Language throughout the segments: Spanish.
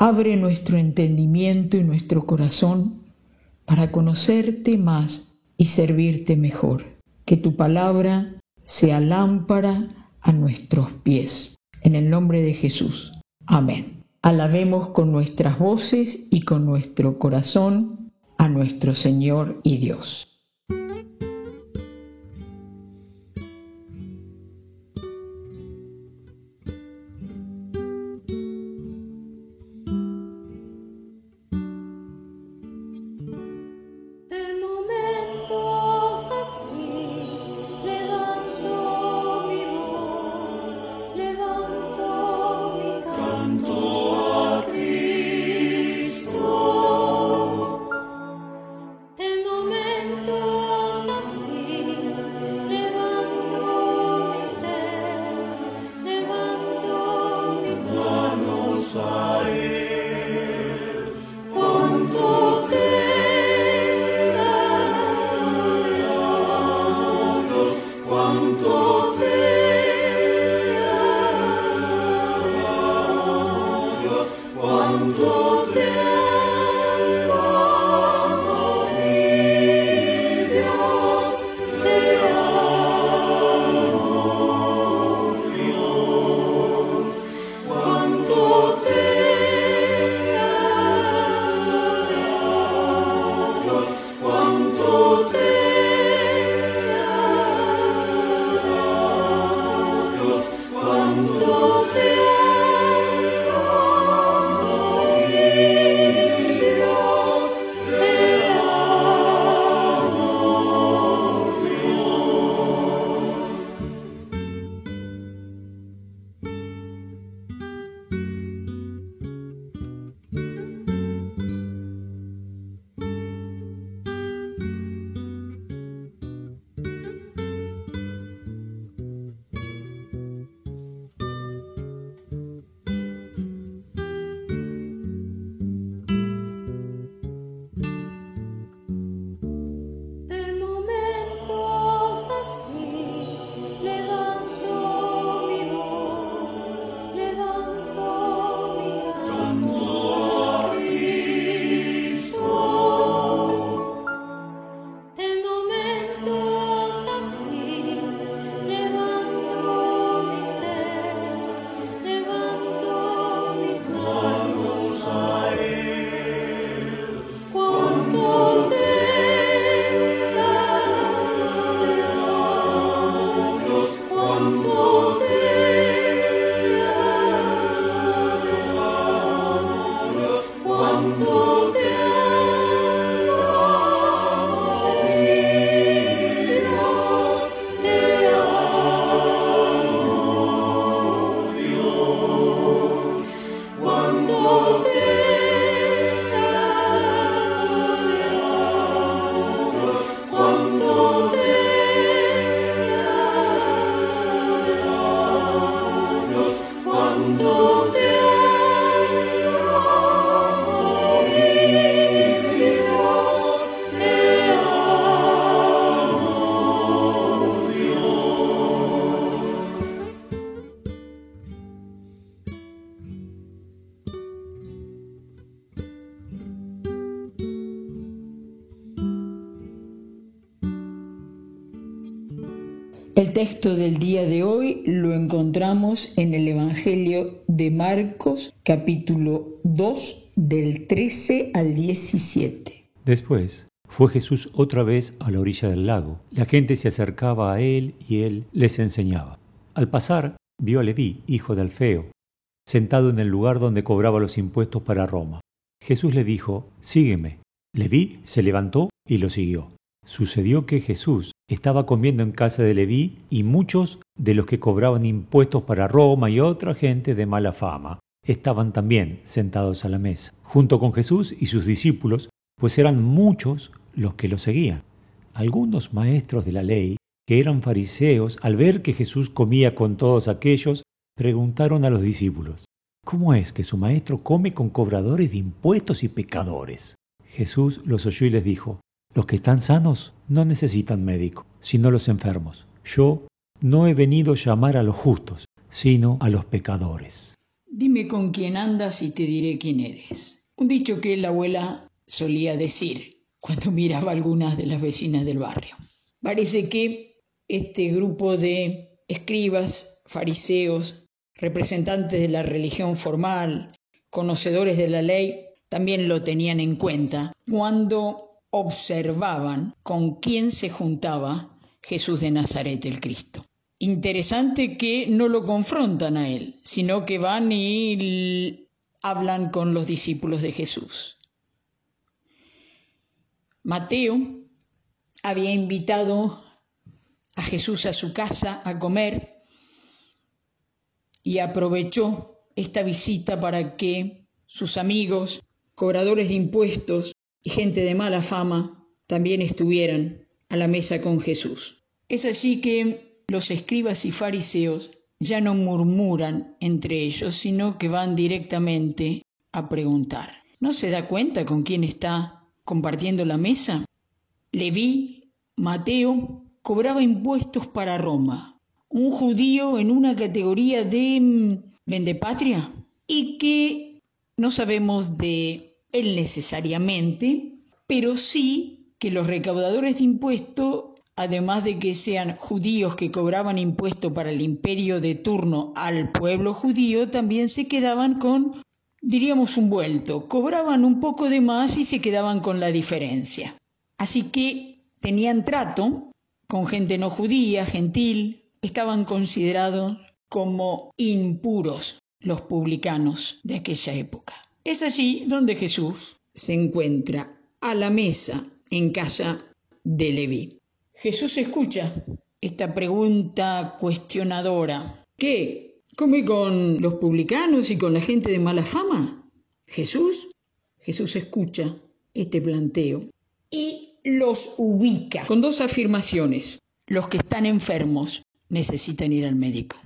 Abre nuestro entendimiento y nuestro corazón para conocerte más y servirte mejor. Que tu palabra sea lámpara a nuestros pies. En el nombre de Jesús. Amén. Alabemos con nuestras voces y con nuestro corazón a nuestro Señor y Dios. Santo. El texto del día de hoy lo encontramos en el Evangelio de Marcos capítulo 2 del 13 al 17. Después fue Jesús otra vez a la orilla del lago. La gente se acercaba a él y él les enseñaba. Al pasar vio a Leví, hijo de Alfeo, sentado en el lugar donde cobraba los impuestos para Roma. Jesús le dijo, Sígueme. Leví se levantó y lo siguió. Sucedió que Jesús estaba comiendo en casa de Leví y muchos de los que cobraban impuestos para Roma y otra gente de mala fama estaban también sentados a la mesa. Junto con Jesús y sus discípulos pues eran muchos los que lo seguían. Algunos maestros de la ley, que eran fariseos, al ver que Jesús comía con todos aquellos, preguntaron a los discípulos, ¿cómo es que su maestro come con cobradores de impuestos y pecadores? Jesús los oyó y les dijo, los que están sanos no necesitan médico, sino los enfermos. Yo no he venido a llamar a los justos, sino a los pecadores. Dime con quién andas y te diré quién eres. Un dicho que la abuela solía decir cuando miraba a algunas de las vecinas del barrio. Parece que este grupo de escribas, fariseos, representantes de la religión formal, conocedores de la ley, también lo tenían en cuenta cuando observaban con quién se juntaba Jesús de Nazaret el Cristo. Interesante que no lo confrontan a él, sino que van y hablan con los discípulos de Jesús. Mateo había invitado a Jesús a su casa a comer y aprovechó esta visita para que sus amigos, cobradores de impuestos y gente de mala fama también estuvieran a la mesa con Jesús. Es así que los escribas y fariseos ya no murmuran entre ellos, sino que van directamente a preguntar. ¿No se da cuenta con quién está compartiendo la mesa? Leví, Mateo, cobraba impuestos para Roma, un judío en una categoría de mm, vendepatria y que no sabemos de él necesariamente, pero sí que los recaudadores de impuestos además de que sean judíos que cobraban impuesto para el imperio de turno al pueblo judío, también se quedaban con, diríamos, un vuelto, cobraban un poco de más y se quedaban con la diferencia. Así que tenían trato con gente no judía, gentil, estaban considerados como impuros los publicanos de aquella época. Es allí donde Jesús se encuentra a la mesa en casa de Leví. Jesús escucha esta pregunta cuestionadora. ¿Qué? ¿Come con los publicanos y con la gente de mala fama? Jesús, Jesús escucha este planteo y los ubica con dos afirmaciones. Los que están enfermos necesitan ir al médico.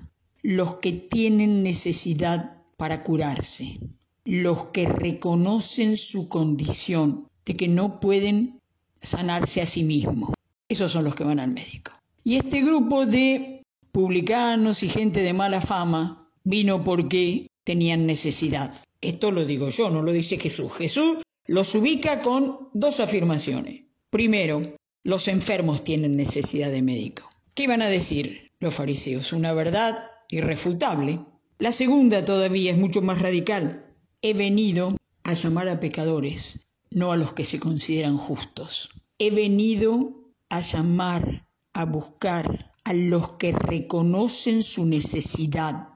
Los que tienen necesidad para curarse. Los que reconocen su condición de que no pueden sanarse a sí mismos. Esos son los que van al médico. Y este grupo de publicanos y gente de mala fama vino porque tenían necesidad. Esto lo digo yo, no lo dice Jesús. Jesús los ubica con dos afirmaciones. Primero, los enfermos tienen necesidad de médico. ¿Qué iban a decir los fariseos? Una verdad irrefutable. La segunda todavía es mucho más radical. He venido a llamar a pecadores, no a los que se consideran justos. He venido a llamar, a buscar a los que reconocen su necesidad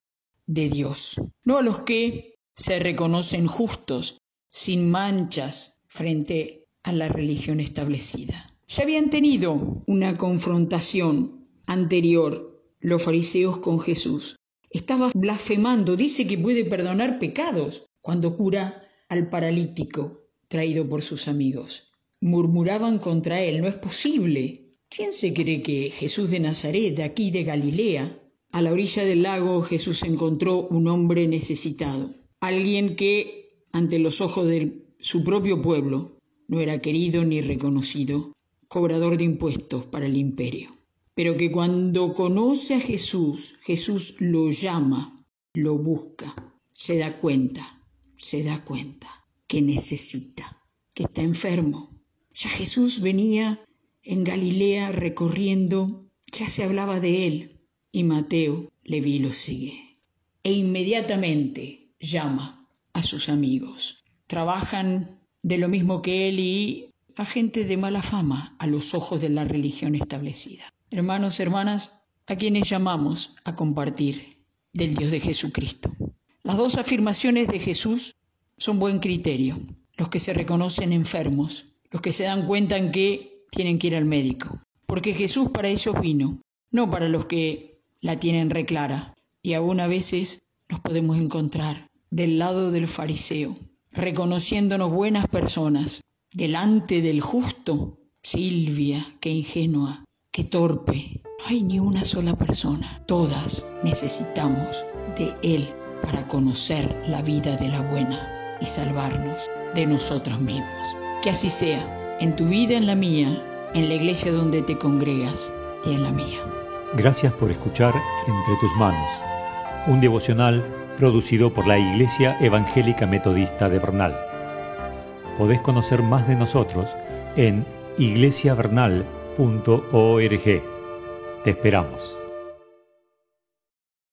de Dios, no a los que se reconocen justos, sin manchas, frente a la religión establecida. Ya habían tenido una confrontación anterior los fariseos con Jesús. Estaba blasfemando, dice que puede perdonar pecados cuando cura al paralítico traído por sus amigos murmuraban contra él, no es posible. ¿Quién se cree que Jesús de Nazaret, de aquí de Galilea? A la orilla del lago Jesús encontró un hombre necesitado, alguien que, ante los ojos de su propio pueblo, no era querido ni reconocido, cobrador de impuestos para el imperio, pero que cuando conoce a Jesús, Jesús lo llama, lo busca, se da cuenta, se da cuenta que necesita, que está enfermo, ya Jesús venía en Galilea recorriendo, ya se hablaba de él, y Mateo le vi y lo sigue. E inmediatamente llama a sus amigos. Trabajan de lo mismo que él y a gente de mala fama a los ojos de la religión establecida. Hermanos, hermanas, a quienes llamamos a compartir del Dios de Jesucristo. Las dos afirmaciones de Jesús son buen criterio. Los que se reconocen enfermos los que se dan cuenta en que tienen que ir al médico. Porque Jesús para ellos vino, no para los que la tienen reclara. Y aún a veces nos podemos encontrar del lado del fariseo, reconociéndonos buenas personas, delante del justo. Silvia, qué ingenua, qué torpe. No hay ni una sola persona. Todas necesitamos de Él para conocer la vida de la buena y salvarnos de nosotros mismos. Que así sea, en tu vida, en la mía, en la iglesia donde te congregas y en la mía. Gracias por escuchar Entre tus manos, un devocional producido por la Iglesia Evangélica Metodista de Bernal. Podés conocer más de nosotros en iglesiavernal.org. Te esperamos.